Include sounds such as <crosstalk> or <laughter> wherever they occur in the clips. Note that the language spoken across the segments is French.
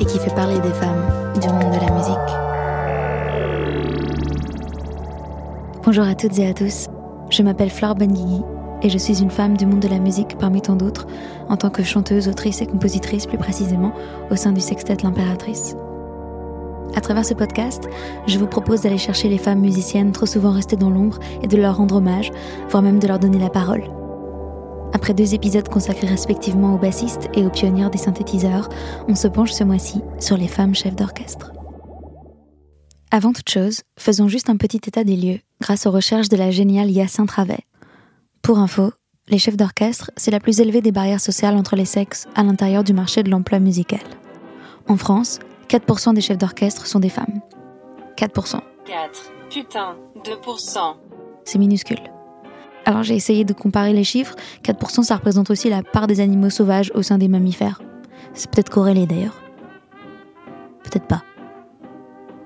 et qui fait parler des femmes du monde de la musique. Bonjour à toutes et à tous, je m'appelle Flore Benguigui et je suis une femme du monde de la musique parmi tant d'autres, en tant que chanteuse, autrice et compositrice plus précisément, au sein du sextet L'Impératrice. À travers ce podcast, je vous propose d'aller chercher les femmes musiciennes trop souvent restées dans l'ombre et de leur rendre hommage, voire même de leur donner la parole. Après deux épisodes consacrés respectivement aux bassistes et aux pionnières des synthétiseurs, on se penche ce mois-ci sur les femmes chefs d'orchestre. Avant toute chose, faisons juste un petit état des lieux grâce aux recherches de la géniale Yacinthe Travet. Pour info, les chefs d'orchestre, c'est la plus élevée des barrières sociales entre les sexes à l'intérieur du marché de l'emploi musical. En France, 4% des chefs d'orchestre sont des femmes. 4%. 4. Putain, 2%. C'est minuscule. Alors j'ai essayé de comparer les chiffres. 4% ça représente aussi la part des animaux sauvages au sein des mammifères. C'est peut-être corrélé d'ailleurs. Peut-être pas.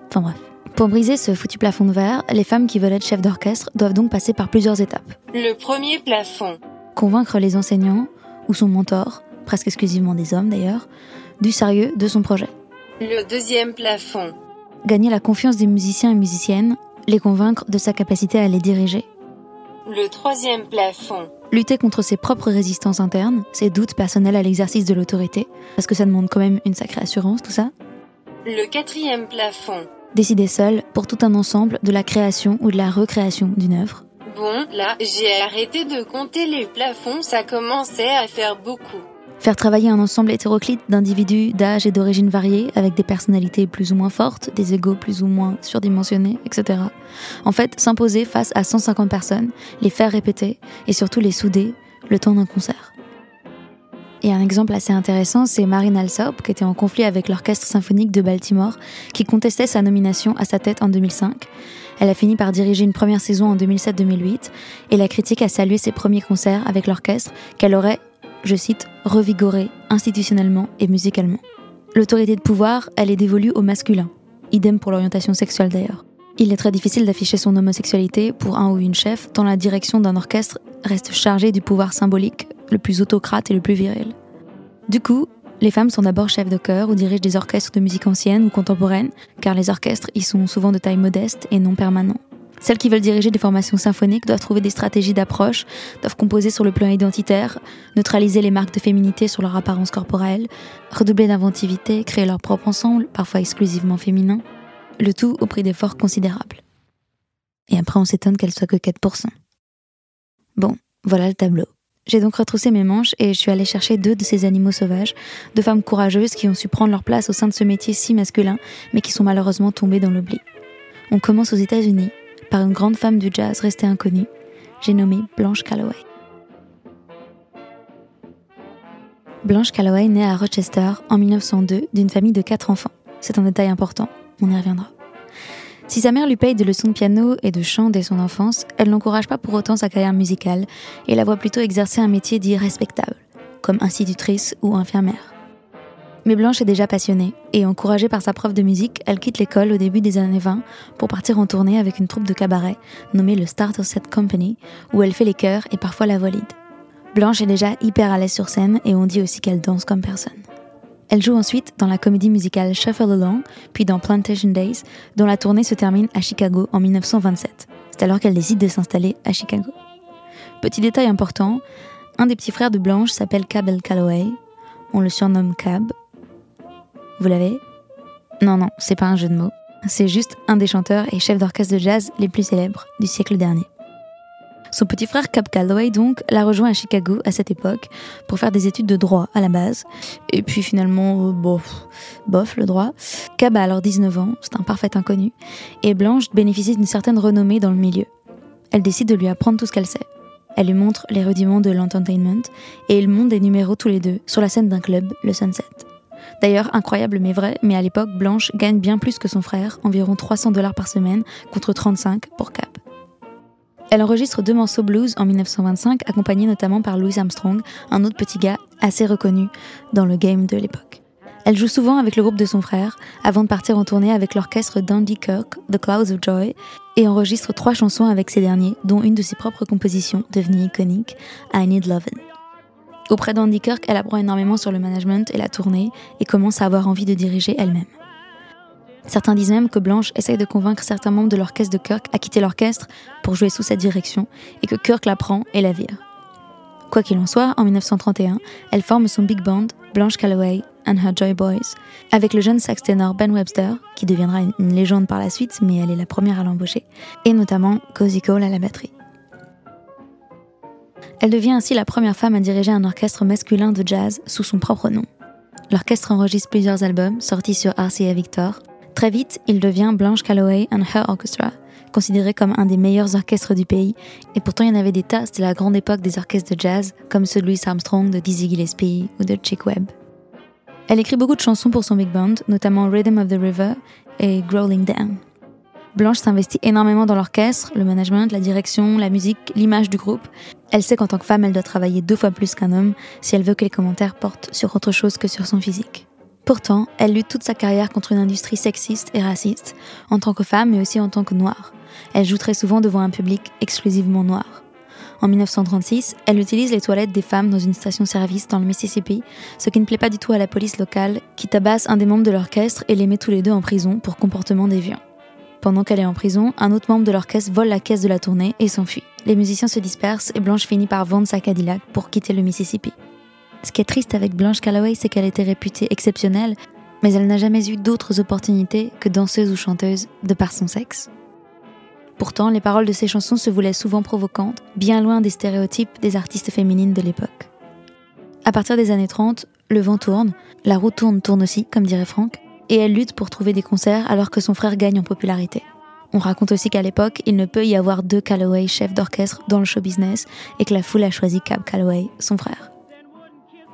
Enfin bref. Pour briser ce foutu plafond de verre, les femmes qui veulent être chefs d'orchestre doivent donc passer par plusieurs étapes. Le premier plafond. Convaincre les enseignants, ou son mentor, presque exclusivement des hommes d'ailleurs, du sérieux de son projet. Le deuxième plafond. Gagner la confiance des musiciens et musiciennes, les convaincre de sa capacité à les diriger. Le troisième plafond. Lutter contre ses propres résistances internes, ses doutes personnels à l'exercice de l'autorité, parce que ça demande quand même une sacrée assurance, tout ça. Le quatrième plafond. Décider seul pour tout un ensemble de la création ou de la recréation d'une œuvre. Bon, là, j'ai arrêté de compter les plafonds, ça commençait à faire beaucoup. Faire travailler un ensemble hétéroclite d'individus d'âge et d'origine variées, avec des personnalités plus ou moins fortes, des égaux plus ou moins surdimensionnés, etc. En fait, s'imposer face à 150 personnes, les faire répéter et surtout les souder le temps d'un concert. Et un exemple assez intéressant, c'est Marine Alsop, qui était en conflit avec l'Orchestre symphonique de Baltimore, qui contestait sa nomination à sa tête en 2005. Elle a fini par diriger une première saison en 2007-2008, et la critique a salué ses premiers concerts avec l'orchestre qu'elle aurait, je cite, revigoré institutionnellement et musicalement. L'autorité de pouvoir, elle est dévolue au masculin. Idem pour l'orientation sexuelle d'ailleurs. Il est très difficile d'afficher son homosexualité pour un ou une chef, tant la direction d'un orchestre reste chargée du pouvoir symbolique le plus autocrate et le plus viril. Du coup, les femmes sont d'abord chefs de chœur ou dirigent des orchestres de musique ancienne ou contemporaine, car les orchestres y sont souvent de taille modeste et non permanent. Celles qui veulent diriger des formations symphoniques doivent trouver des stratégies d'approche, doivent composer sur le plan identitaire, neutraliser les marques de féminité sur leur apparence corporelle, redoubler d'inventivité, créer leur propre ensemble, parfois exclusivement féminin, le tout au prix d'efforts considérables. Et après on s'étonne qu'elle soit que 4%. Bon, voilà le tableau. J'ai donc retroussé mes manches et je suis allée chercher deux de ces animaux sauvages, deux femmes courageuses qui ont su prendre leur place au sein de ce métier si masculin, mais qui sont malheureusement tombées dans l'oubli. On commence aux États-Unis par une grande femme du jazz restée inconnue. J'ai nommé Blanche Calloway. Blanche Calloway naît à Rochester en 1902 d'une famille de quatre enfants. C'est un détail important, on y reviendra. Si sa mère lui paye des leçons de piano et de chant dès son enfance, elle n'encourage pas pour autant sa carrière musicale et la voit plutôt exercer un métier dit respectable, comme institutrice ou infirmière. Mais Blanche est déjà passionnée, et encouragée par sa prof de musique, elle quitte l'école au début des années 20 pour partir en tournée avec une troupe de cabaret nommée le Starter Set Company, où elle fait les chœurs et parfois la voix lead. Blanche est déjà hyper à l'aise sur scène et on dit aussi qu'elle danse comme personne. Elle joue ensuite dans la comédie musicale Shuffle Along, puis dans Plantation Days, dont la tournée se termine à Chicago en 1927. C'est alors qu'elle décide de s'installer à Chicago. Petit détail important, un des petits frères de Blanche s'appelle Cabell Calloway. On le surnomme Cab. Vous l'avez Non, non, c'est pas un jeu de mots. C'est juste un des chanteurs et chefs d'orchestre de jazz les plus célèbres du siècle dernier. Son petit frère Cab Calloway, donc, l'a rejoint à Chicago à cette époque pour faire des études de droit à la base. Et puis finalement, euh, bof, bof le droit. Cab a alors 19 ans, c'est un parfait inconnu. Et Blanche bénéficie d'une certaine renommée dans le milieu. Elle décide de lui apprendre tout ce qu'elle sait. Elle lui montre les rudiments de l'entertainment et ils montent des numéros tous les deux sur la scène d'un club, le Sunset. D'ailleurs, incroyable mais vrai, mais à l'époque, Blanche gagne bien plus que son frère, environ 300 dollars par semaine, contre 35 pour Cap. Elle enregistre deux morceaux blues en 1925, accompagnée notamment par Louis Armstrong, un autre petit gars assez reconnu dans le game de l'époque. Elle joue souvent avec le groupe de son frère, avant de partir en tournée avec l'orchestre d'Andy Kirk, The Clouds of Joy, et enregistre trois chansons avec ces derniers, dont une de ses propres compositions, devenue iconique, I Need Lovin'. Auprès d'Andy Kirk, elle apprend énormément sur le management et la tournée, et commence à avoir envie de diriger elle-même. Certains disent même que Blanche essaye de convaincre certains membres de l'orchestre de Kirk à quitter l'orchestre pour jouer sous sa direction, et que Kirk la prend et la vire. Quoi qu'il en soit, en 1931, elle forme son big band, Blanche Calloway and Her Joy Boys, avec le jeune sax ténor Ben Webster, qui deviendra une légende par la suite, mais elle est la première à l'embaucher, et notamment Cozy Cole à la batterie. Elle devient ainsi la première femme à diriger un orchestre masculin de jazz sous son propre nom. L'orchestre enregistre plusieurs albums sortis sur RCA Victor. Très vite, il devient Blanche Calloway and Her Orchestra, considéré comme un des meilleurs orchestres du pays, et pourtant il y en avait des tas, c'était la grande époque des orchestres de jazz, comme ceux de Louis Armstrong, de Dizzy Gillespie ou de Chick Webb. Elle écrit beaucoup de chansons pour son big band, notamment Rhythm of the River et Growling Down. Blanche s'investit énormément dans l'orchestre, le management, la direction, la musique, l'image du groupe. Elle sait qu'en tant que femme, elle doit travailler deux fois plus qu'un homme si elle veut que les commentaires portent sur autre chose que sur son physique. Pourtant, elle lutte toute sa carrière contre une industrie sexiste et raciste, en tant que femme mais aussi en tant que noire. Elle joue très souvent devant un public exclusivement noir. En 1936, elle utilise les toilettes des femmes dans une station-service dans le Mississippi, ce qui ne plaît pas du tout à la police locale, qui tabasse un des membres de l'orchestre et les met tous les deux en prison pour comportement déviant. Pendant qu'elle est en prison, un autre membre de l'orchestre vole la caisse de la tournée et s'enfuit. Les musiciens se dispersent et Blanche finit par vendre sa Cadillac pour quitter le Mississippi. Ce qui est triste avec Blanche Calloway, c'est qu'elle était réputée exceptionnelle, mais elle n'a jamais eu d'autres opportunités que danseuse ou chanteuse de par son sexe. Pourtant, les paroles de ses chansons se voulaient souvent provocantes, bien loin des stéréotypes des artistes féminines de l'époque. À partir des années 30, le vent tourne, la roue tourne tourne aussi, comme dirait Franck, et elle lutte pour trouver des concerts alors que son frère gagne en popularité. On raconte aussi qu'à l'époque, il ne peut y avoir deux Calloway chefs d'orchestre dans le show business et que la foule a choisi Cab Calloway, son frère.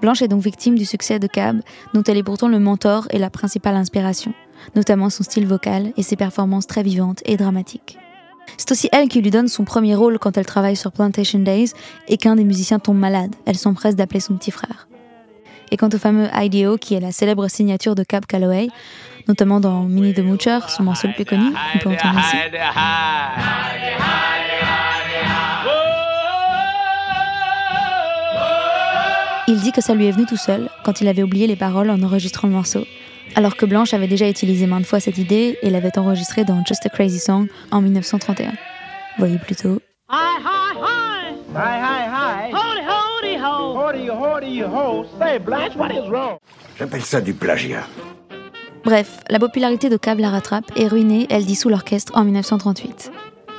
Blanche est donc victime du succès de Cab, dont elle est pourtant le mentor et la principale inspiration, notamment son style vocal et ses performances très vivantes et dramatiques. C'est aussi elle qui lui donne son premier rôle quand elle travaille sur Plantation Days et qu'un des musiciens tombe malade. Elle s'empresse d'appeler son petit frère. Et quant au fameux IDO, qui est la célèbre signature de Cab Calloway, notamment dans Mini the Moocher, son morceau le plus connu, qu'on peut entendre ici. Il dit que ça lui est venu tout seul, quand il avait oublié les paroles en enregistrant le morceau, alors que Blanche avait déjà utilisé maintes fois cette idée et l'avait enregistrée dans Just a Crazy Song en 1931. Voyez plutôt. J'appelle ça du plagiat. Bref, la popularité de Cab la rattrape et ruinée, elle dissout l'orchestre en 1938.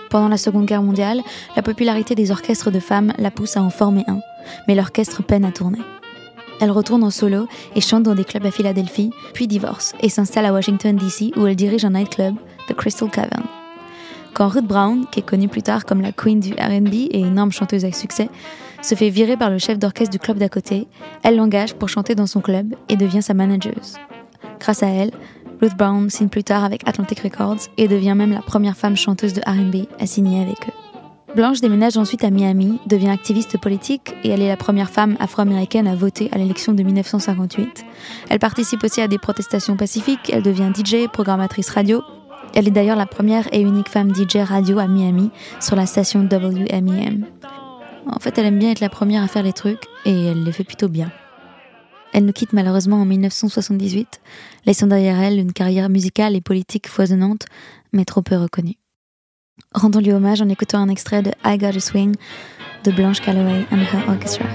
Pendant la Seconde Guerre mondiale, la popularité des orchestres de femmes la pousse à en former un, mais l'orchestre peine à tourner. Elle retourne en solo et chante dans des clubs à Philadelphie, puis divorce et s'installe à Washington DC où elle dirige un nightclub, The Crystal Cavern. Quand Ruth Brown, qui est connue plus tard comme la queen du RB et énorme chanteuse à succès, se fait virer par le chef d'orchestre du club d'à côté, elle l'engage pour chanter dans son club et devient sa manageuse. Grâce à elle, Ruth Brown signe plus tard avec Atlantic Records et devient même la première femme chanteuse de RB à signer avec eux. Blanche déménage ensuite à Miami, devient activiste politique et elle est la première femme afro-américaine à voter à l'élection de 1958. Elle participe aussi à des protestations pacifiques, elle devient DJ, programmatrice radio. Elle est d'ailleurs la première et unique femme DJ radio à Miami sur la station WMEM. En fait, elle aime bien être la première à faire les trucs et elle les fait plutôt bien. Elle nous quitte malheureusement en 1978, laissant derrière elle une carrière musicale et politique foisonnante, mais trop peu reconnue. Rendons-lui hommage en écoutant un extrait de I Got a Swing de Blanche Calloway and Her Orchestra.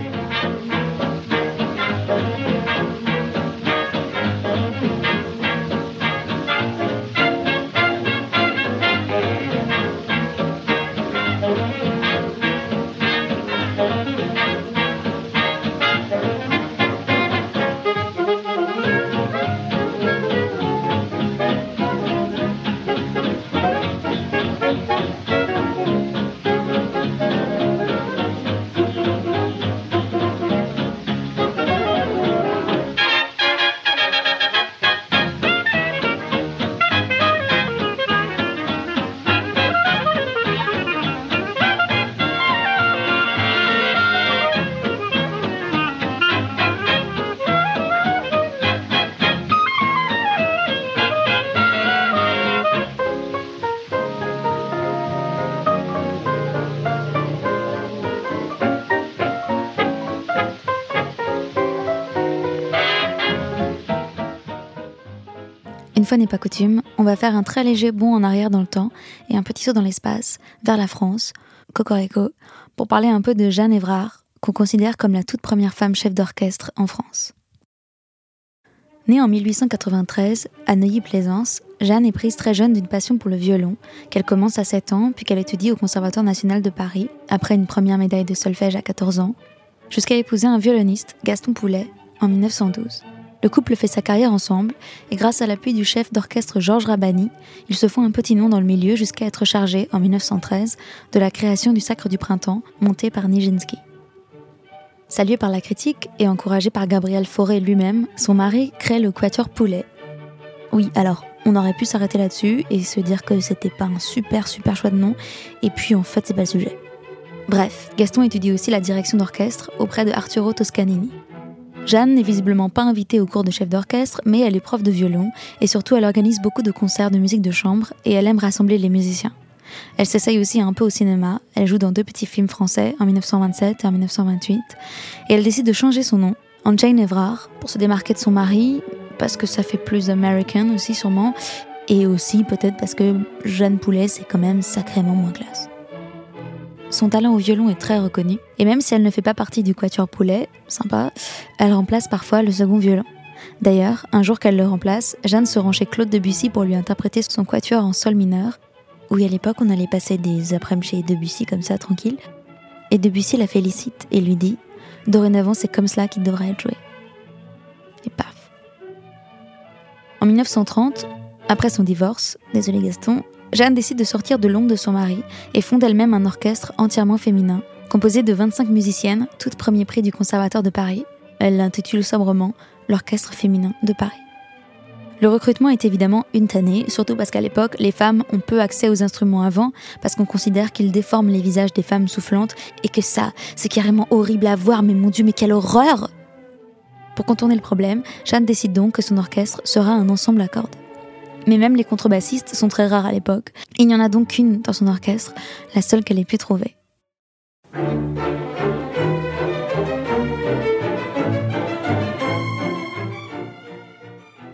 Une fois n'est pas coutume, on va faire un très léger bond en arrière dans le temps et un petit saut dans l'espace, vers la France, Cocorico, pour parler un peu de Jeanne Évrard, qu'on considère comme la toute première femme chef d'orchestre en France. Née en 1893 à Neuilly-Plaisance, Jeanne est prise très jeune d'une passion pour le violon, qu'elle commence à 7 ans puis qu'elle étudie au Conservatoire national de Paris, après une première médaille de solfège à 14 ans, jusqu'à épouser un violoniste, Gaston Poulet, en 1912. Le couple fait sa carrière ensemble et grâce à l'appui du chef d'orchestre Georges Rabani, ils se font un petit nom dans le milieu jusqu'à être chargés, en 1913, de la création du Sacre du Printemps, monté par Nijinsky. Salué par la critique et encouragé par Gabriel Fauré lui-même, son mari crée le Quatuor Poulet. Oui, alors, on aurait pu s'arrêter là-dessus et se dire que c'était pas un super super choix de nom, et puis en fait c'est pas le sujet. Bref, Gaston étudie aussi la direction d'orchestre auprès de Arturo Toscanini. Jeanne n'est visiblement pas invitée au cours de chef d'orchestre, mais elle est prof de violon et surtout elle organise beaucoup de concerts de musique de chambre et elle aime rassembler les musiciens. Elle s'essaye aussi un peu au cinéma, elle joue dans deux petits films français en 1927 et en 1928, et elle décide de changer son nom en Jane Evrard pour se démarquer de son mari, parce que ça fait plus American aussi sûrement, et aussi peut-être parce que Jeanne Poulet c'est quand même sacrément moins classe. Son talent au violon est très reconnu, et même si elle ne fait pas partie du quatuor Poulet, sympa, elle remplace parfois le second violon. D'ailleurs, un jour qu'elle le remplace, Jeanne se rend chez Claude Debussy pour lui interpréter son quatuor en sol mineur, oui, à l'époque, on allait passer des après-midi chez Debussy comme ça, tranquille. Et Debussy la félicite et lui dit Dorénavant, c'est comme cela qu'il devrait être joué. Et paf. En 1930, après son divorce, désolé Gaston, Jeanne décide de sortir de l'ombre de son mari et fonde elle-même un orchestre entièrement féminin, composé de 25 musiciennes, toutes premier prix du Conservatoire de Paris. Elle l'intitule sobrement L'Orchestre féminin de Paris. Le recrutement est évidemment une tannée, surtout parce qu'à l'époque, les femmes ont peu accès aux instruments avant, parce qu'on considère qu'ils déforment les visages des femmes soufflantes, et que ça, c'est carrément horrible à voir, mais mon Dieu, mais quelle horreur Pour contourner le problème, Jeanne décide donc que son orchestre sera un ensemble à cordes. Mais même les contrebassistes sont très rares à l'époque. Il n'y en a donc qu'une dans son orchestre, la seule qu'elle ait pu trouver.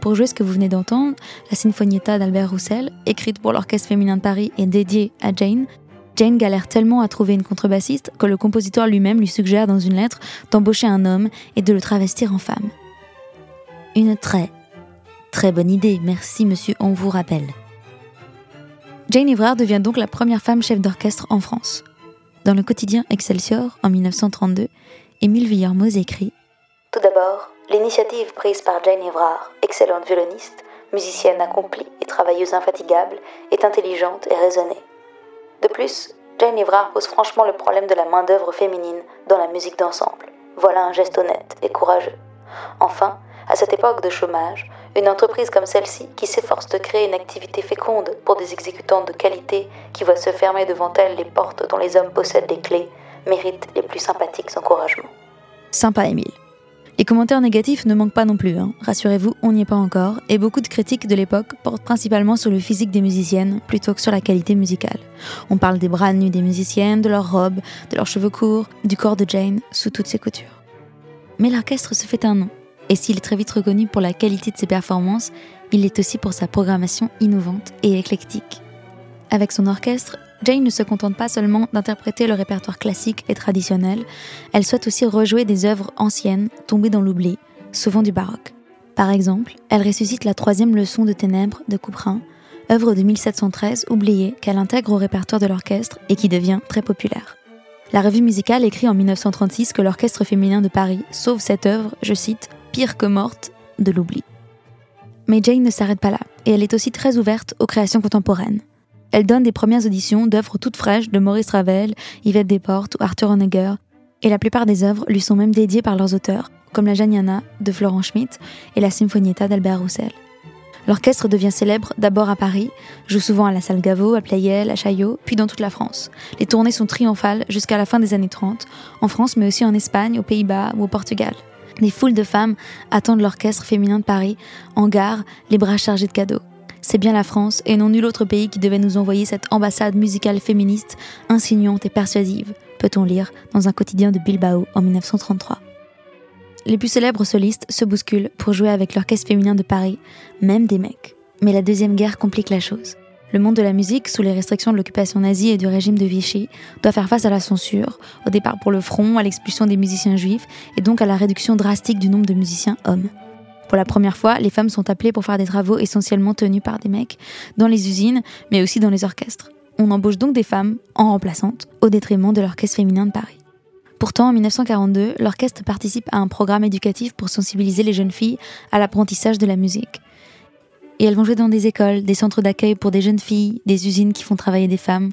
pour jouer ce que vous venez d'entendre, la Sinfonietta d'Albert Roussel, écrite pour l'Orchestre féminin de Paris et dédiée à Jane, Jane galère tellement à trouver une contrebassiste que le compositeur lui-même lui suggère dans une lettre d'embaucher un homme et de le travestir en femme. Une très, très bonne idée, merci monsieur, on vous rappelle. Jane Evrard devient donc la première femme chef d'orchestre en France. Dans le quotidien Excelsior, en 1932, Émile Villermoz écrit Tout d'abord, L'initiative prise par Jane Evrard, excellente violoniste, musicienne accomplie et travailleuse infatigable, est intelligente et raisonnée. De plus, Jane Evrard pose franchement le problème de la main-d'œuvre féminine dans la musique d'ensemble. Voilà un geste honnête et courageux. Enfin, à cette époque de chômage, une entreprise comme celle-ci, qui s'efforce de créer une activité féconde pour des exécutantes de qualité qui voient se fermer devant elle les portes dont les hommes possèdent les clés, mérite les plus sympathiques encouragements. Sympa, Émile. Les commentaires négatifs ne manquent pas non plus, hein. rassurez-vous, on n'y est pas encore, et beaucoup de critiques de l'époque portent principalement sur le physique des musiciennes plutôt que sur la qualité musicale. On parle des bras nus des musiciennes, de leurs robes, de leurs cheveux courts, du corps de Jane, sous toutes ses coutures. Mais l'orchestre se fait un nom, et s'il est très vite reconnu pour la qualité de ses performances, il l'est aussi pour sa programmation innovante et éclectique. Avec son orchestre, Jane ne se contente pas seulement d'interpréter le répertoire classique et traditionnel, elle souhaite aussi rejouer des œuvres anciennes, tombées dans l'oubli, souvent du baroque. Par exemple, elle ressuscite la troisième leçon de ténèbres de Couperin, œuvre de 1713 oubliée qu'elle intègre au répertoire de l'orchestre et qui devient très populaire. La revue musicale écrit en 1936 que l'orchestre féminin de Paris sauve cette œuvre, je cite, pire que morte, de l'oubli. Mais Jane ne s'arrête pas là, et elle est aussi très ouverte aux créations contemporaines. Elle donne des premières auditions d'œuvres toutes fraîches de Maurice Ravel, Yvette Desportes ou Arthur Honegger, et la plupart des œuvres lui sont même dédiées par leurs auteurs, comme la Janiana de Florent Schmitt et la Sinfonietta d'Albert Roussel. L'orchestre devient célèbre d'abord à Paris, joue souvent à la Salle Gaveau, à Pleyel, à Chaillot, puis dans toute la France. Les tournées sont triomphales jusqu'à la fin des années 30, en France mais aussi en Espagne, aux Pays-Bas ou au Portugal. Des foules de femmes attendent l'orchestre féminin de Paris, en gare, les bras chargés de cadeaux c'est bien la France et non nul autre pays qui devait nous envoyer cette ambassade musicale féministe, insinuante et persuasive, peut-on lire dans un quotidien de Bilbao en 1933. Les plus célèbres solistes se bousculent pour jouer avec l'orchestre féminin de Paris, même des mecs. Mais la Deuxième Guerre complique la chose. Le monde de la musique, sous les restrictions de l'occupation nazie et du régime de Vichy, doit faire face à la censure, au départ pour le front, à l'expulsion des musiciens juifs, et donc à la réduction drastique du nombre de musiciens hommes. Pour la première fois, les femmes sont appelées pour faire des travaux essentiellement tenus par des mecs, dans les usines, mais aussi dans les orchestres. On embauche donc des femmes en remplaçantes, au détriment de l'orchestre féminin de Paris. Pourtant, en 1942, l'orchestre participe à un programme éducatif pour sensibiliser les jeunes filles à l'apprentissage de la musique. Et elles vont jouer dans des écoles, des centres d'accueil pour des jeunes filles, des usines qui font travailler des femmes.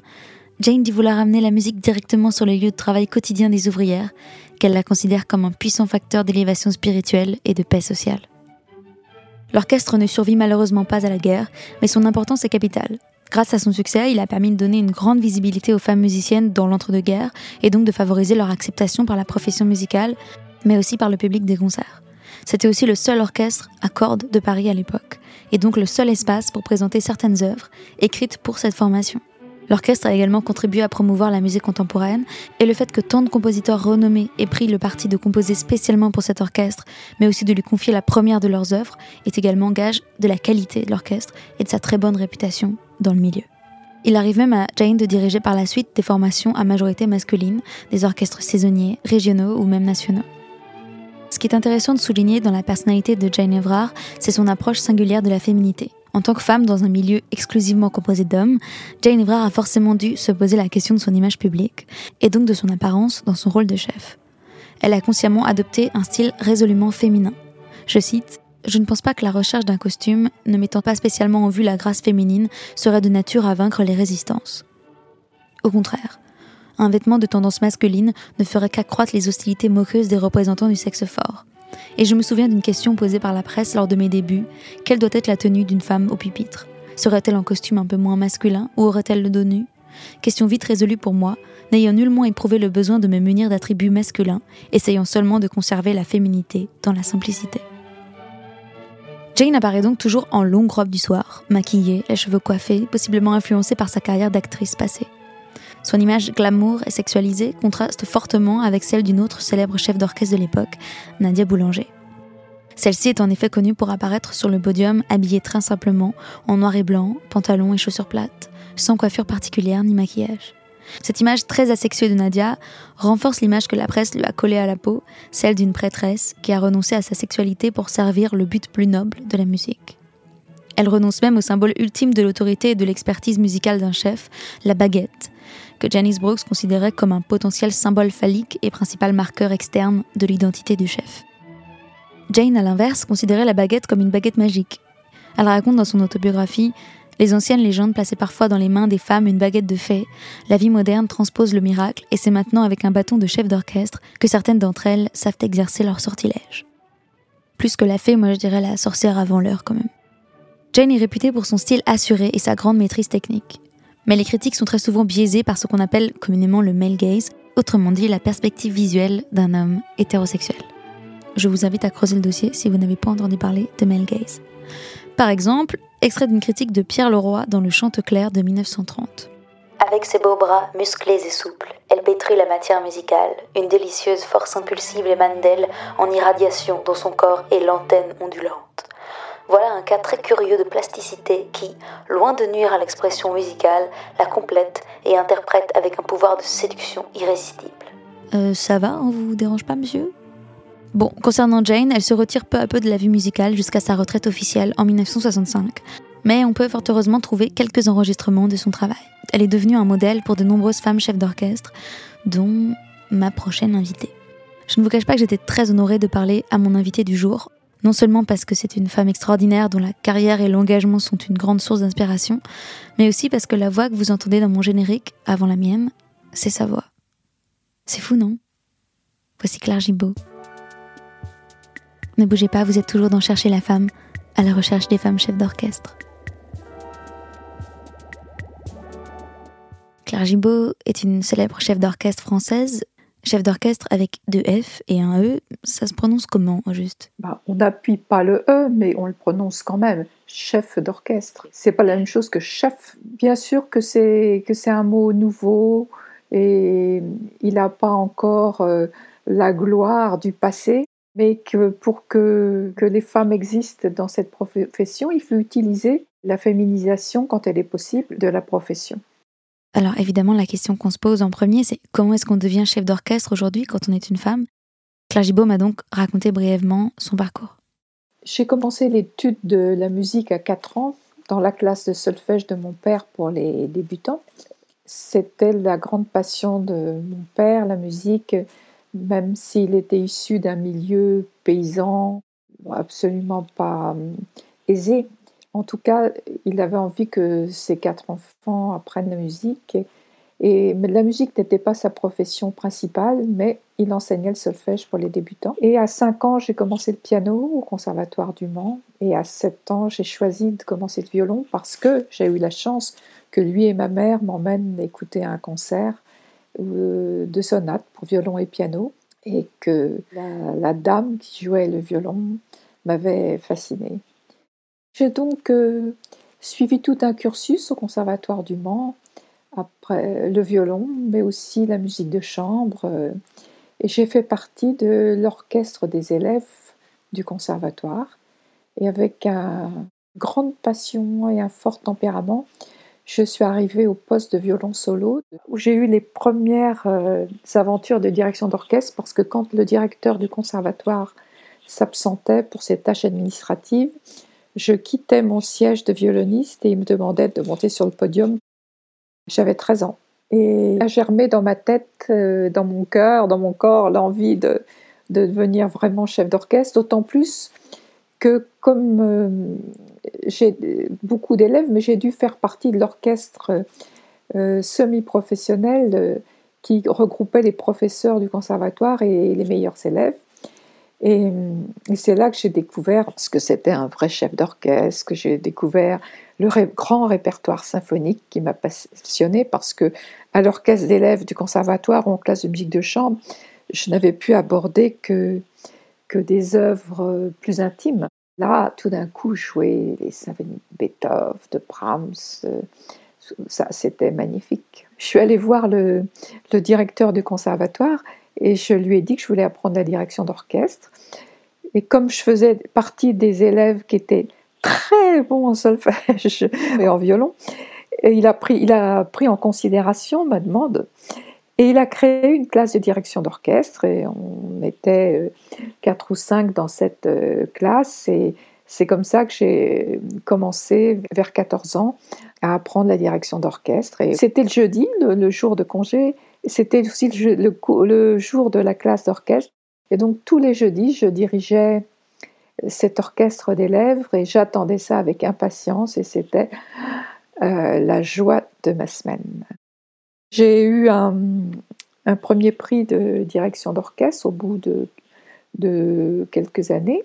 Jane dit vouloir amener la musique directement sur le lieu de travail quotidien des ouvrières, qu'elle la considère comme un puissant facteur d'élévation spirituelle et de paix sociale. L'orchestre ne survit malheureusement pas à la guerre, mais son importance est capitale. Grâce à son succès, il a permis de donner une grande visibilité aux femmes musiciennes dans l'entre-deux-guerres et donc de favoriser leur acceptation par la profession musicale, mais aussi par le public des concerts. C'était aussi le seul orchestre à cordes de Paris à l'époque, et donc le seul espace pour présenter certaines œuvres écrites pour cette formation. L'orchestre a également contribué à promouvoir la musique contemporaine, et le fait que tant de compositeurs renommés aient pris le parti de composer spécialement pour cet orchestre, mais aussi de lui confier la première de leurs œuvres, est également gage de la qualité de l'orchestre et de sa très bonne réputation dans le milieu. Il arrive même à Jane de diriger par la suite des formations à majorité masculine, des orchestres saisonniers, régionaux ou même nationaux. Ce qui est intéressant de souligner dans la personnalité de Jane Evrard, c'est son approche singulière de la féminité. En tant que femme dans un milieu exclusivement composé d'hommes, Jane Evrard a forcément dû se poser la question de son image publique, et donc de son apparence dans son rôle de chef. Elle a consciemment adopté un style résolument féminin. Je cite je ne pense pas que la recherche d'un costume, ne mettant pas spécialement en vue la grâce féminine, serait de nature à vaincre les résistances. Au contraire, un vêtement de tendance masculine ne ferait qu'accroître les hostilités moqueuses des représentants du sexe fort. Et je me souviens d'une question posée par la presse lors de mes débuts quelle doit être la tenue d'une femme au pupitre? Serait-elle en costume un peu moins masculin ou aurait-elle le dos nu? Question vite résolue pour moi, n'ayant nullement éprouvé le besoin de me munir d'attributs masculins, essayant seulement de conserver la féminité dans la simplicité. Jane apparaît donc toujours en longue robe du soir, maquillée, les cheveux coiffés, possiblement influencée par sa carrière d'actrice passée. Son image glamour et sexualisée contraste fortement avec celle d'une autre célèbre chef d'orchestre de l'époque, Nadia Boulanger. Celle-ci est en effet connue pour apparaître sur le podium habillée très simplement, en noir et blanc, pantalon et chaussures plates, sans coiffure particulière ni maquillage. Cette image très asexuée de Nadia renforce l'image que la presse lui a collée à la peau, celle d'une prêtresse qui a renoncé à sa sexualité pour servir le but plus noble de la musique. Elle renonce même au symbole ultime de l'autorité et de l'expertise musicale d'un chef, la baguette, que Janice Brooks considérait comme un potentiel symbole phallique et principal marqueur externe de l'identité du chef. Jane, à l'inverse, considérait la baguette comme une baguette magique. Elle raconte dans son autobiographie Les anciennes légendes plaçaient parfois dans les mains des femmes une baguette de fée. La vie moderne transpose le miracle et c'est maintenant avec un bâton de chef d'orchestre que certaines d'entre elles savent exercer leur sortilège. Plus que la fée, moi je dirais la sorcière avant l'heure quand même. Jane est réputée pour son style assuré et sa grande maîtrise technique. Mais les critiques sont très souvent biaisées par ce qu'on appelle communément le male gaze, autrement dit la perspective visuelle d'un homme hétérosexuel. Je vous invite à creuser le dossier si vous n'avez pas entendu parler de male gaze. Par exemple, extrait d'une critique de Pierre Leroy dans Le Chanteclair de 1930. Avec ses beaux bras musclés et souples, elle pétrit la matière musicale. Une délicieuse force impulsive émane d'elle en irradiation dont son corps est l'antenne ondulante. Voilà un cas très curieux de plasticité qui, loin de nuire à l'expression musicale, la complète et interprète avec un pouvoir de séduction irrésistible. Euh, ça va, on vous dérange pas, monsieur? Bon, concernant Jane, elle se retire peu à peu de la vie musicale jusqu'à sa retraite officielle en 1965. Mais on peut fort heureusement trouver quelques enregistrements de son travail. Elle est devenue un modèle pour de nombreuses femmes chefs d'orchestre, dont ma prochaine invitée. Je ne vous cache pas que j'étais très honorée de parler à mon invitée du jour, non seulement parce que c'est une femme extraordinaire dont la carrière et l'engagement sont une grande source d'inspiration, mais aussi parce que la voix que vous entendez dans mon générique, avant la mienne, c'est sa voix. C'est fou, non? Voici Claire Gibault. Ne bougez pas, vous êtes toujours dans Chercher la femme, à la recherche des femmes chefs d'orchestre. Claire Gibault est une célèbre chef d'orchestre française Chef d'orchestre avec deux F et un E, ça se prononce comment au juste? Bah, On n'appuie pas le E, mais on le prononce quand même. Chef d'orchestre. C'est pas la même chose que chef. Bien sûr que c'est que c'est un mot nouveau et il n'a pas encore euh, la gloire du passé, mais que pour que, que les femmes existent dans cette profession, il faut utiliser la féminisation, quand elle est possible, de la profession. Alors évidemment, la question qu'on se pose en premier, c'est comment est-ce qu'on devient chef d'orchestre aujourd'hui quand on est une femme? Claire Gibault m'a donc raconté brièvement son parcours. J'ai commencé l'étude de la musique à 4 ans dans la classe de solfège de mon père pour les débutants. C'était la grande passion de mon père, la musique, même s'il était issu d'un milieu paysan, absolument pas hum, aisé. En tout cas, il avait envie que ses quatre enfants apprennent la musique. Et, mais la musique n'était pas sa profession principale, mais il enseignait le solfège pour les débutants. Et à 5 ans, j'ai commencé le piano au Conservatoire du Mans. Et à 7 ans, j'ai choisi de commencer le violon parce que j'ai eu la chance que lui et ma mère m'emmènent écouter un concert euh, de sonate pour violon et piano. Et que la, la dame qui jouait le violon m'avait fascinée. J'ai donc euh, suivi tout un cursus au Conservatoire du Mans, après le violon, mais aussi la musique de chambre. Euh, et j'ai fait partie de l'orchestre des élèves du Conservatoire. Et avec une grande passion et un fort tempérament, je suis arrivée au poste de violon solo, où j'ai eu les premières euh, aventures de direction d'orchestre, parce que quand le directeur du conservatoire s'absentait pour ses tâches administratives, je quittais mon siège de violoniste et il me demandait de monter sur le podium. J'avais 13 ans. Et a germé dans ma tête, euh, dans mon cœur, dans mon corps, l'envie de, de, devenir vraiment chef d'orchestre, d'autant plus que comme euh, j'ai beaucoup d'élèves, mais j'ai dû faire partie de l'orchestre euh, semi-professionnel qui regroupait les professeurs du conservatoire et les meilleurs élèves. Et, c'est là que j'ai découvert ce que c'était un vrai chef d'orchestre, que j'ai découvert le grand répertoire symphonique qui m'a passionné parce que à l'orchestre d'élèves du conservatoire ou en classe de musique de chambre, je n'avais pu aborder que, des œuvres plus intimes. Là, tout d'un coup, jouer les symphonies de Beethoven, de Brahms, ça c'était magnifique. Je suis allée voir le directeur du conservatoire et je lui ai dit que je voulais apprendre la direction d'orchestre. Et comme je faisais partie des élèves qui étaient très bons en solfège <laughs> et en violon, il, a pris, il a pris en considération ma demande. Et il a créé une classe de direction d'orchestre et on était euh, quatre ou cinq dans cette euh, classe et c'est comme ça que j'ai commencé vers 14 ans à apprendre la direction d'orchestre. Et c'était le jeudi, le, jour de congé, c'était aussi le, jour de la classe d'orchestre. Et donc tous les jeudis, je dirigeais cet orchestre d'élèves et j'attendais ça avec impatience et c'était euh, la joie de ma semaine. J'ai eu un, premier prix de direction d'orchestre au bout de, de, quelques années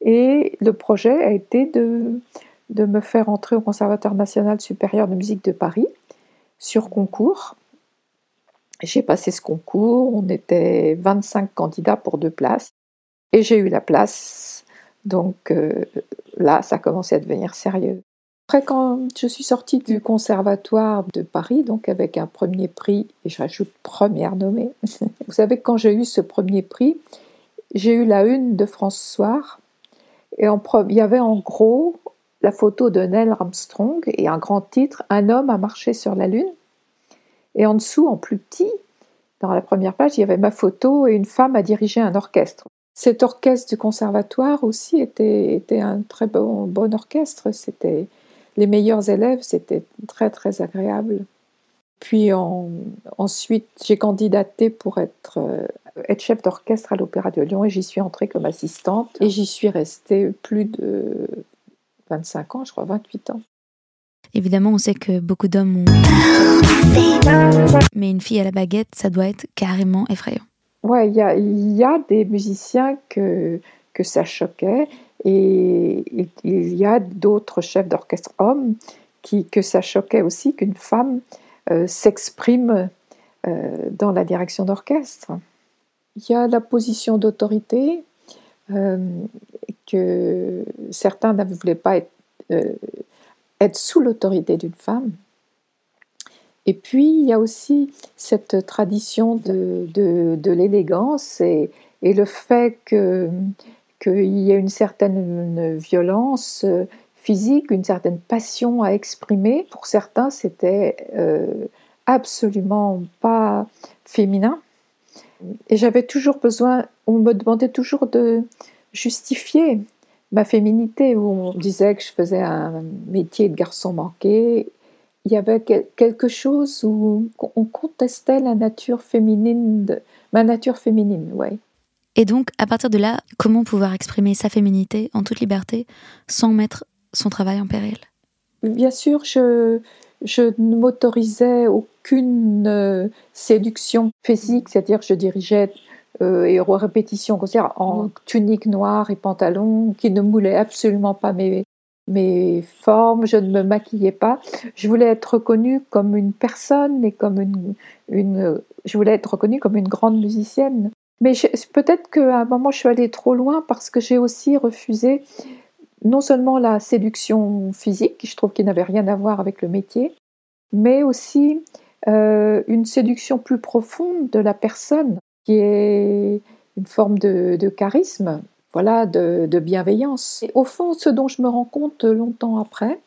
et le projet a été de, de me faire entrer au Conservatoire national supérieur de musique de Paris sur concours j'ai passé ce concours, on était 25 candidats pour deux places et j'ai eu la place. Donc euh, là, ça commençait à devenir sérieux. Après, quand je suis sortie du conservatoire de Paris, donc avec un premier prix, et je rajoute première nommée, <laughs> vous savez, quand j'ai eu ce premier prix, j'ai eu la une de François et en, il y avait en gros la photo de Neil Armstrong et un grand titre Un homme a marché sur la Lune. Et en dessous, en plus petit, dans la première page, il y avait ma photo et une femme a dirigé un orchestre. Cet orchestre du conservatoire aussi était, était un très bon, bon orchestre. C'était les meilleurs élèves, c'était très très agréable. Puis ensuite, j'ai candidaté pour être, euh, être chef d'orchestre à l'Opéra de Lyon et j'y suis entrée comme assistante et j'y suis restée plus de 25 ans, je crois 28 ans. Évidemment, on sait que beaucoup d'hommes ont. Mais une fille à la baguette, ça doit être carrément effrayant. Ouais, il y a, des musiciens que, que ça choquait et il y a d'autres chefs d'orchestre hommes qui, que ça choquait aussi qu'une femme euh, s'exprime euh, dans la direction d'orchestre. Il y a la position d'autorité euh, que certains ne voulaient pas être être sous l'autorité d'une femme. Et puis, il y a aussi cette tradition de, l'élégance et, le fait qu'il y ait une certaine violence physique, une certaine passion à exprimer. Pour certains, c'était euh, absolument pas féminin. Et j'avais toujours besoin, on me demandait toujours de justifier ma féminité, où on disait que je faisais un métier de garçon manqué. Il y avait quelque chose où on contestait la nature féminine, ma nature féminine, ouais. Et donc, à partir de là, comment pouvoir exprimer sa féminité en toute liberté sans mettre son travail en péril? Bien sûr, je, je ne m'autorisais aucune euh, séduction physique, c'est-à-dire je dirigeais euh, et répétition en mm. tunique noire et pantalon qui ne moulaient absolument pas mes, mes formes, je ne me maquillais pas. Je voulais être reconnue comme une personne et comme une, une je voulais être reconnue comme une grande musicienne. Mais peut-être qu'à un moment je suis allée trop loin parce que j'ai aussi refusé non seulement la séduction physique, je trouve qu'il n'avait rien à voir avec le métier, mais aussi euh, une séduction plus profonde de la personne, qui est une forme de, charisme, voilà, de, bienveillance. Et au fond, ce dont je me rends compte longtemps après,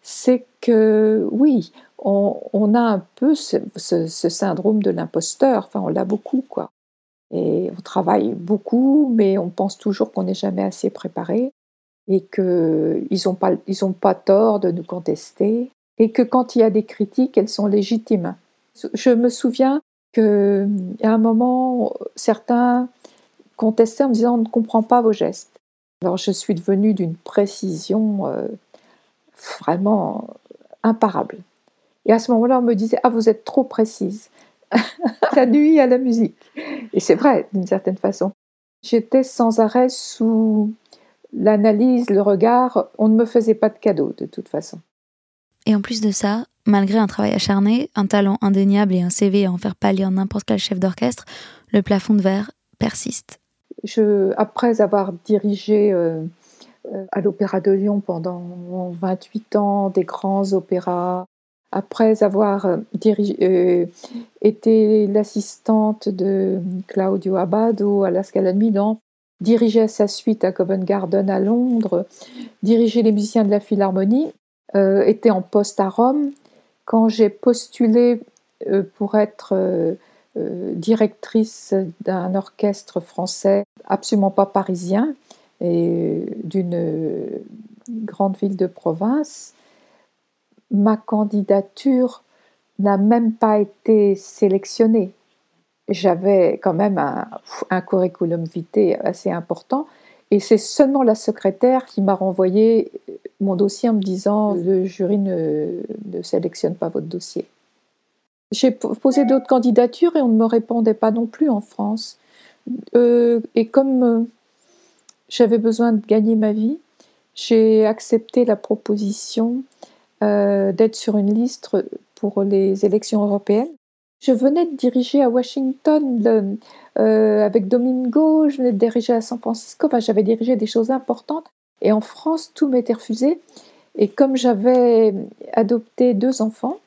c'est que oui, on, a un peu ce, syndrome de l'imposteur, enfin on l'a beaucoup, quoi. Et on travaille beaucoup, mais on pense toujours qu'on n'est jamais assez préparé et qu'ils n'ont pas, ils pas tort de nous contester, et que quand il y a des critiques, elles sont légitimes. Je me souviens qu'à un moment, certains contestaient en me disant on ne comprend pas vos gestes. Alors je suis devenue d'une précision euh, vraiment imparable. Et à ce moment-là, on me disait ah vous êtes trop précise. <laughs> Ça nuit à la musique. Et c'est vrai d'une certaine façon. J'étais sans arrêt sous l'analyse, le regard, on ne me faisait pas de cadeau de toute façon. Et en plus de ça, malgré un travail acharné, un talent indéniable et un CV à en faire pâlir n'importe quel chef d'orchestre, le plafond de verre persiste. Après avoir dirigé euh, euh, à l'Opéra de Lyon pendant 28 ans des grands opéras, après avoir euh, été l'assistante de Claudio Abbado à la Scala de Milan, dirigeait sa suite à Covent Garden à Londres, dirigeait les musiciens de la Philharmonie, était en poste à Rome. Quand j'ai postulé euh, pour être euh, directrice d'un orchestre français absolument pas parisien et d'une grande ville de province, ma candidature n'a même pas été sélectionnée j'avais quand même un, curriculum vitae assez important. Et c'est seulement la secrétaire qui m'a renvoyé mon dossier en me disant le jury ne, sélectionne pas votre dossier. J'ai posé d'autres candidatures et on ne me répondait pas non plus en France. Euh, et comme euh, j'avais besoin de gagner ma vie, j'ai accepté la proposition euh, d'être sur une liste pour les élections européennes. Je venais de diriger à Washington euh, avec Domingo, je venais de diriger à San Francisco, enfin, j'avais dirigé des choses importantes. Et en France, tout m'était refusé. Et comme j'avais adopté deux enfants,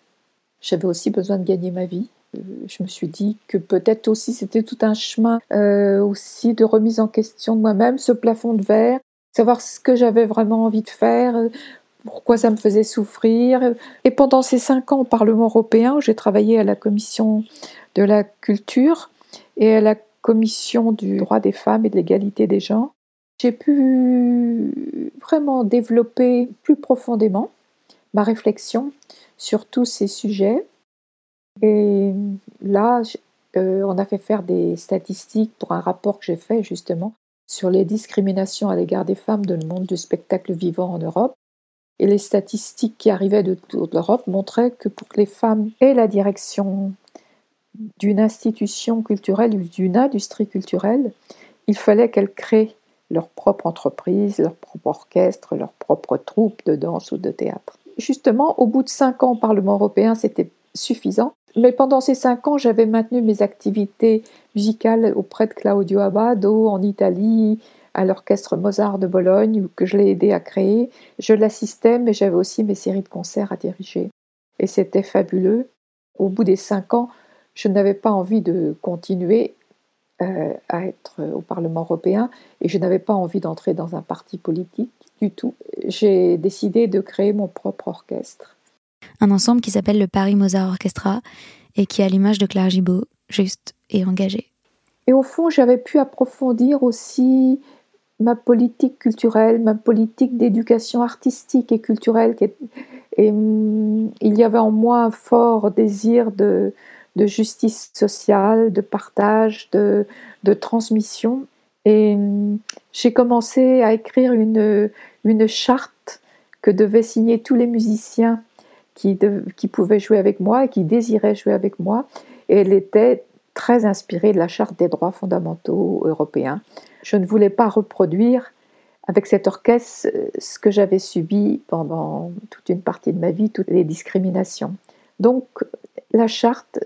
j'avais aussi besoin de gagner ma vie. Euh, je me suis dit que peut-être aussi c'était tout un chemin euh, aussi de remise en question de moi-même, ce plafond de verre, savoir ce que j'avais vraiment envie de faire, pourquoi ça me faisait souffrir. Et pendant ces cinq ans au Parlement européen, j'ai travaillé à la commission de la culture et à la commission du droit des femmes et de l'égalité des genres. J'ai pu vraiment développer plus profondément ma réflexion sur tous ces sujets. Et là, euh, on a fait faire des statistiques pour un rapport que j'ai fait justement sur les discriminations à l'égard des femmes dans le monde du spectacle vivant en Europe. Et les statistiques qui arrivaient de toute l'Europe montraient que pour les femmes aient la direction d'une institution culturelle ou d'une industrie culturelle, il fallait qu'elles créent leur propre entreprise, leur propre orchestre, leur propre troupe de danse ou de théâtre. Justement, au bout de cinq ans au Parlement européen, c'était suffisant. Mais pendant ces cinq ans, j'avais maintenu mes activités musicales auprès de Claudio Abbado en Italie, à l'orchestre Mozart de Bologne, que je l'ai aidé à créer. Je l'assistais, mais j'avais aussi mes séries de concerts à diriger. Et c'était fabuleux. Au bout des cinq ans, je n'avais pas envie de continuer euh, à être au Parlement européen et je n'avais pas envie d'entrer dans un parti politique. du tout. J'ai décidé de créer mon propre orchestre. Un ensemble qui s'appelle le Paris Mozart Orchestra et qui a l'image de Claire Gibault, juste et engagée. Et au fond, j'avais pu approfondir aussi ma politique culturelle, ma politique d'éducation artistique et culturelle. Et hum, il y avait en moi un fort désir de, justice sociale, de partage, de, transmission. Et hum, j'ai commencé à écrire une, une charte que devaient signer tous les musiciens qui, qui pouvaient jouer avec moi et qui désiraient jouer avec moi. Et elle était très inspirée de la Charte des droits fondamentaux européens. Je ne voulais pas reproduire avec cet orchestre ce que j'avais subi pendant toute une partie de ma vie, toutes les discriminations. Donc la charte,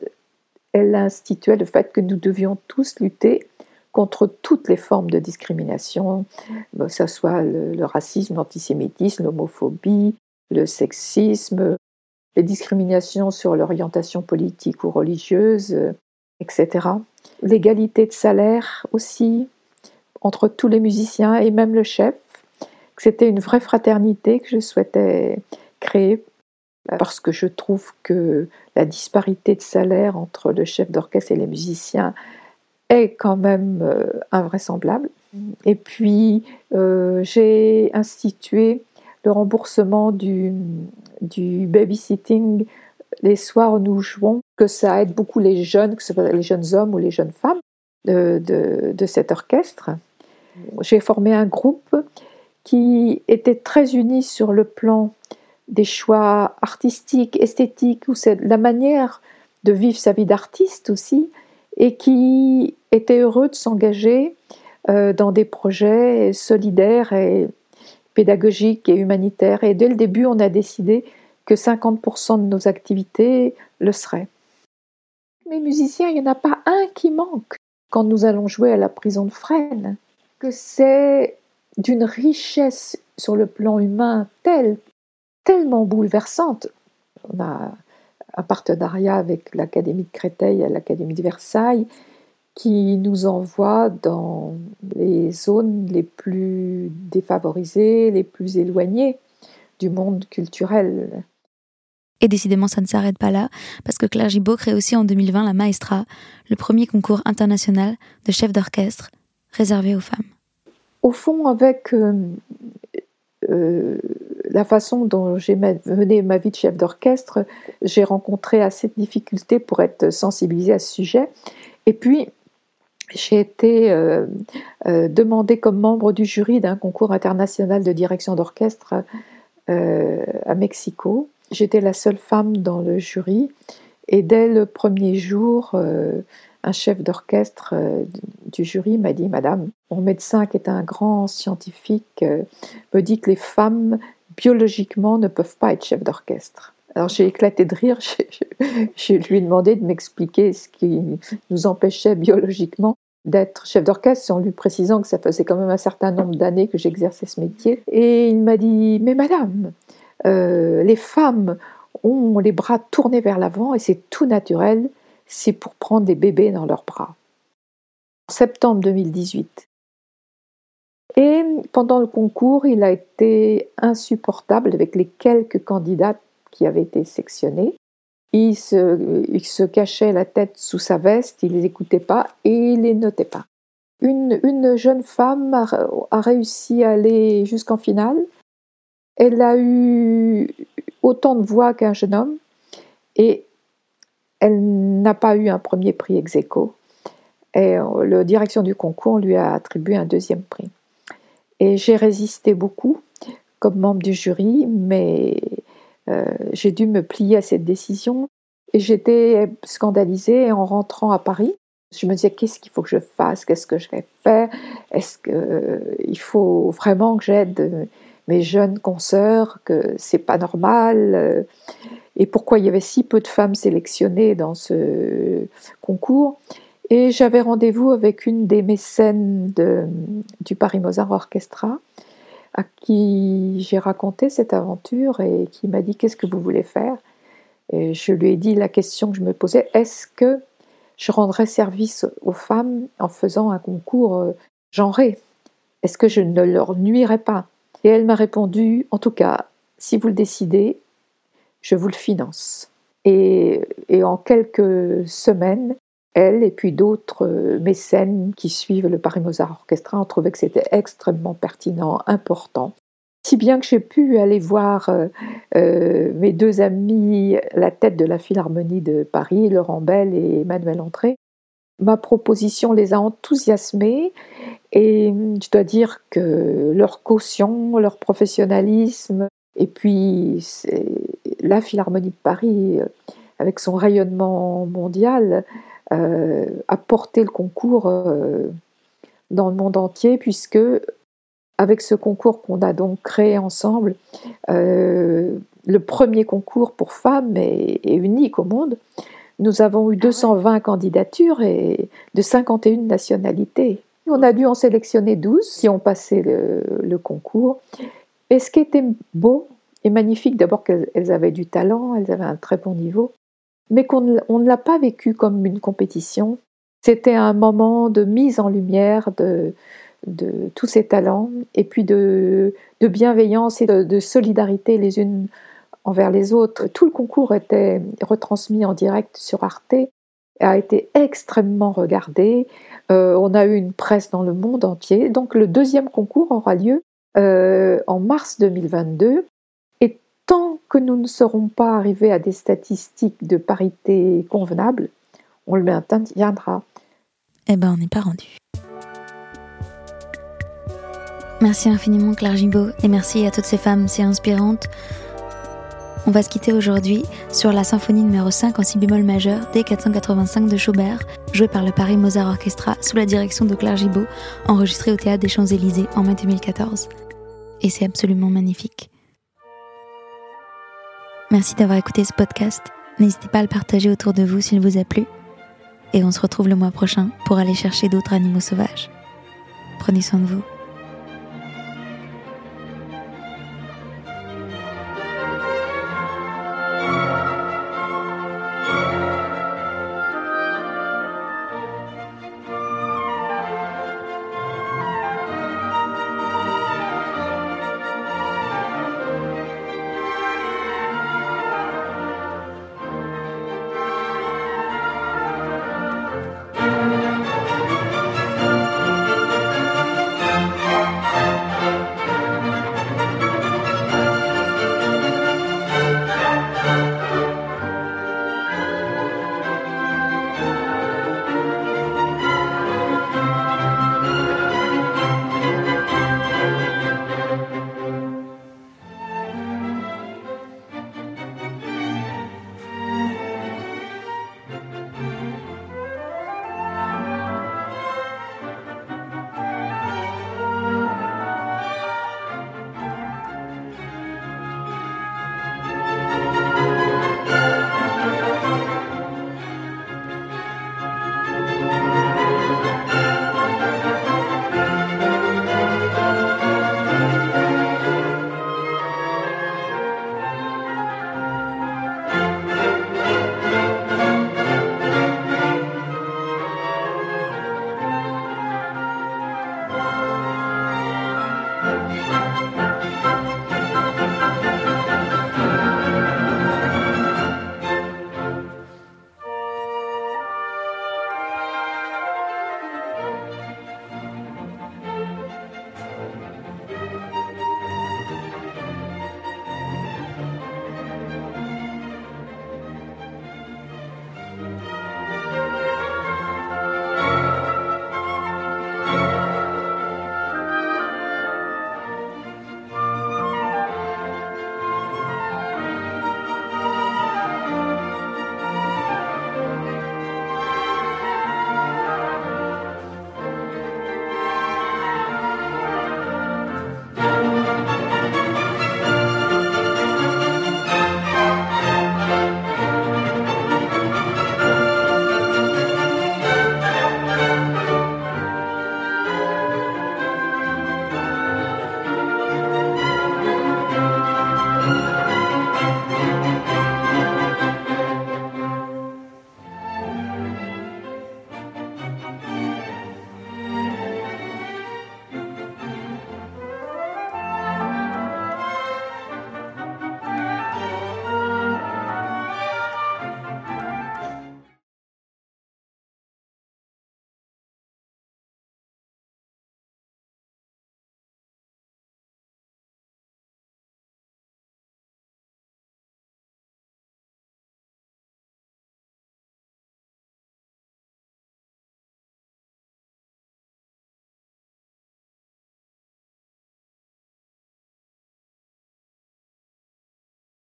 elle instituait le fait que nous devions tous lutter contre toutes les formes de discrimination, que ce soit le, le racisme, l'antisémitisme, l'homophobie, le sexisme, les discriminations sur l'orientation politique ou religieuse, etc. L'égalité de salaire aussi entre tous les musiciens et même le chef. C'était une vraie fraternité que je souhaitais créer parce que je trouve que la disparité de salaire entre le chef d'orchestre et les musiciens est quand même euh, invraisemblable. Et puis, euh, j'ai institué le remboursement du, du babysitting les soirs où nous jouons, que ça aide beaucoup les jeunes, que ce soit les jeunes hommes ou les jeunes femmes de, cet orchestre. J'ai formé un groupe qui était très uni sur le plan des choix artistiques, esthétiques, ou la manière de vivre sa vie d'artiste aussi, et qui était heureux de s'engager euh, dans des projets solidaires et pédagogiques et humanitaires. Et dès le début, on a décidé que 50% de nos activités le seraient. Mais musiciens, il n'y en a pas un qui manque quand nous allons jouer à la prison de Fresnes, que c'est d'une richesse sur le plan humain telle, tellement bouleversante. On a un partenariat avec l'Académie de Créteil et l'Académie de Versailles qui nous envoie dans les zones les plus défavorisées, les plus éloignées du monde culturel. Et décidément, ça ne s'arrête pas là, parce que Claire Gibault crée aussi en 2020 la Maestra, le premier concours international de chef d'orchestre réservé aux femmes. Au fond, avec euh, euh, la façon dont j'ai mené ma vie de chef d'orchestre, j'ai rencontré assez de difficultés pour être sensibilisée à ce sujet. Et puis, j'ai été euh, demandée comme membre du jury d'un concours international de direction d'orchestre à Mexico J'étais la seule femme dans le jury et dès le premier jour, un chef d'orchestre euh, du jury m'a dit Madame, mon médecin qui est un grand scientifique euh, me dit que les femmes biologiquement ne peuvent pas être chef d'orchestre. Alors j'ai éclaté de rire, <laughs> je, lui ai demandé de m'expliquer ce qui nous empêchait biologiquement d'être chef d'orchestre en lui précisant que ça faisait quand même un certain nombre d'années que j'exerçais ce métier. Et il m'a dit Mais madame, euh, les femmes ont les bras tournés vers l'avant et c'est tout naturel, c'est pour prendre des bébés dans leurs bras. Septembre 2018. Et pendant le concours, il a été insupportable avec les quelques candidats qui avaient été sélectionnés. Il se, cachait la tête sous sa veste, il les écoutait pas et il les notait pas. Une, jeune femme a réussi à aller jusqu'en finale elle a eu autant de voix qu'un jeune homme et elle n'a pas eu un premier prix ex aequo. Et euh, la direction du concours lui a attribué un deuxième prix. Et j'ai résisté beaucoup comme membre du jury, mais euh, j'ai dû me plier à cette décision. Et j'étais scandalisée en rentrant à Paris. Je me disais qu'est-ce qu'il faut que je fasse, qu'est-ce que je vais faire, est-ce qu'il euh, faut vraiment que j'aide mes jeunes consoeurs que c'est pas normal euh, et pourquoi il y avait si peu de femmes sélectionnées dans ce concours. Et j'avais rendez-vous avec une des mécènes du Paris Mozart Orchestra à qui j'ai raconté cette aventure et qui m'a dit qu'est-ce que vous voulez faire? Et je lui ai dit la question que je me posais est-ce que je rendrais service aux femmes en faisant un concours euh, genré? Est-ce que je ne leur nuirais pas? Et elle m'a répondu, en tout cas, si vous le décidez, je vous le finance. Et, en quelques semaines, elle et puis d'autres mécènes qui suivent le Paris Mozart Orchestra ont trouvé que c'était extrêmement pertinent, important. Si bien que j'ai pu aller voir euh, euh, mes deux amis, la tête de la Philharmonie de Paris, Laurent Bell et Emmanuel Entré. Ma proposition les a enthousiasmés et je dois dire que leur caution, leur professionnalisme, et puis la Philharmonie de Paris, euh, avec son rayonnement mondial, euh, a porté le concours euh, dans le monde entier, puisque avec ce concours qu'on a donc créé ensemble, le premier concours pour femmes est, unique au monde. Nous avons eu 220 ah candidatures et de 51 nationalités. On a dû en sélectionner 12 qui ont passé le, concours. Et ce qui était beau et magnifique, d'abord qu'elles avaient du talent, elles avaient un très bon niveau, mais qu'on ne l'a pas vécu comme une compétition. C'était un moment de mise en lumière de, de tous ces talents et puis de, bienveillance et de, solidarité les unes envers les autres. Tout le concours était retransmis en direct sur Arte, a été extrêmement regardé. Euh, on a eu une presse dans le monde entier. Donc le deuxième concours aura lieu euh, en mars 2022. Et tant que nous ne serons pas arrivés à des statistiques de parité convenables, on le maintiendra. Eh ben, on n'est pas rendu. Merci infiniment Claire et merci à toutes ces femmes si inspirantes on va se quitter aujourd'hui sur la symphonie numéro 5 en si bémol majeur D485 de Schubert, jouée par le Paris Mozart Orchestra sous la direction de Claire Gibault, enregistrée au théâtre des Champs-Élysées en mai 2014. Et c'est absolument magnifique. Merci d'avoir écouté ce podcast. N'hésitez pas à le partager autour de vous s'il vous a plu. Et on se retrouve le mois prochain pour aller chercher d'autres animaux sauvages. Prenez soin de vous.